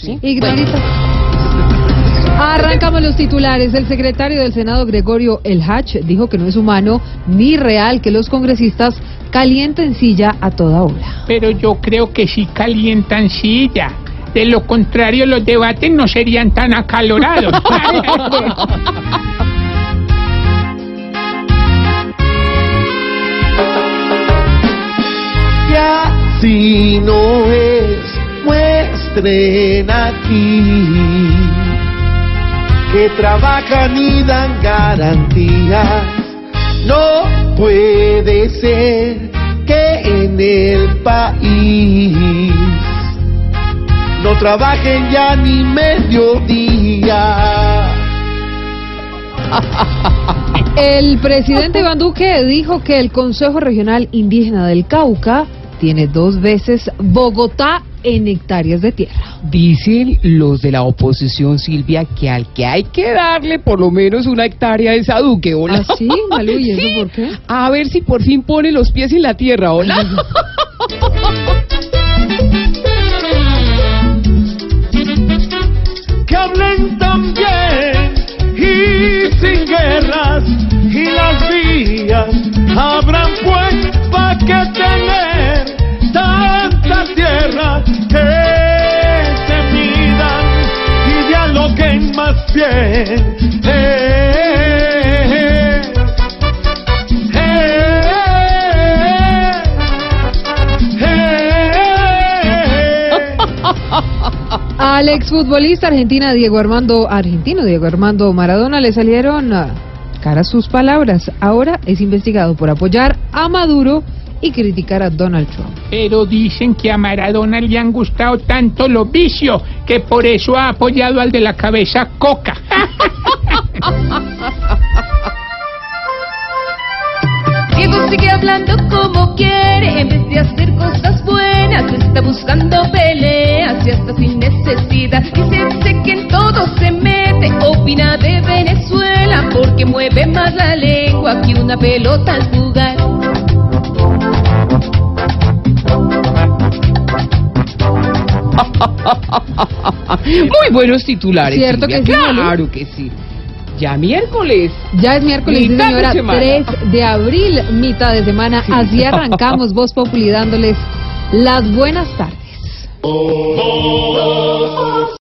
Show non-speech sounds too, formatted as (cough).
sí. Ignorita. Arrancamos los titulares. El secretario del Senado, Gregorio El Hach, dijo que no es humano ni real que los congresistas calienten silla a toda hora. Pero yo creo que sí calientan silla. De lo contrario, los debates no serían tan acalorados. (laughs) Ya si no es, muestren aquí que trabajan y dan garantías. No puede ser que en el país no trabajen ya ni mediodía. El presidente Iván Duque dijo que el Consejo Regional Indígena del Cauca tiene dos veces Bogotá en hectáreas de tierra. Dicen los de la oposición, Silvia, que al que hay que darle por lo menos una hectárea es a Duque, ¿hola? ¿Ah, sí, Malú? ¿Y eso Sí. por qué? (laughs) A ver si por fin pone los pies en la tierra, ¿hola? (laughs) (laughs) Al exfutbolista argentina Diego Armando, argentino Diego Armando Maradona le salieron ah, caras sus palabras. Ahora es investigado por apoyar a Maduro y criticar a Donald Trump. Pero dicen que a Maradona le han gustado tanto los vicios que por eso ha apoyado al de la cabeza coca. Diego sigue hablando como quiere, en vez de hacer cosas buenas, está buscando peleas y hasta sin necesidad. Dice que en todo se mete, opina de Venezuela, porque mueve más la lengua que una pelota al jugar. Muy buenos titulares. ¿Cierto Silvia, que sí? Claro que sí. Ya miércoles. Ya es miércoles, sí, Mitad de señora, semana. 3 de abril, mitad de semana. Así arrancamos Voz Populi dándoles las buenas tardes. oh, oh,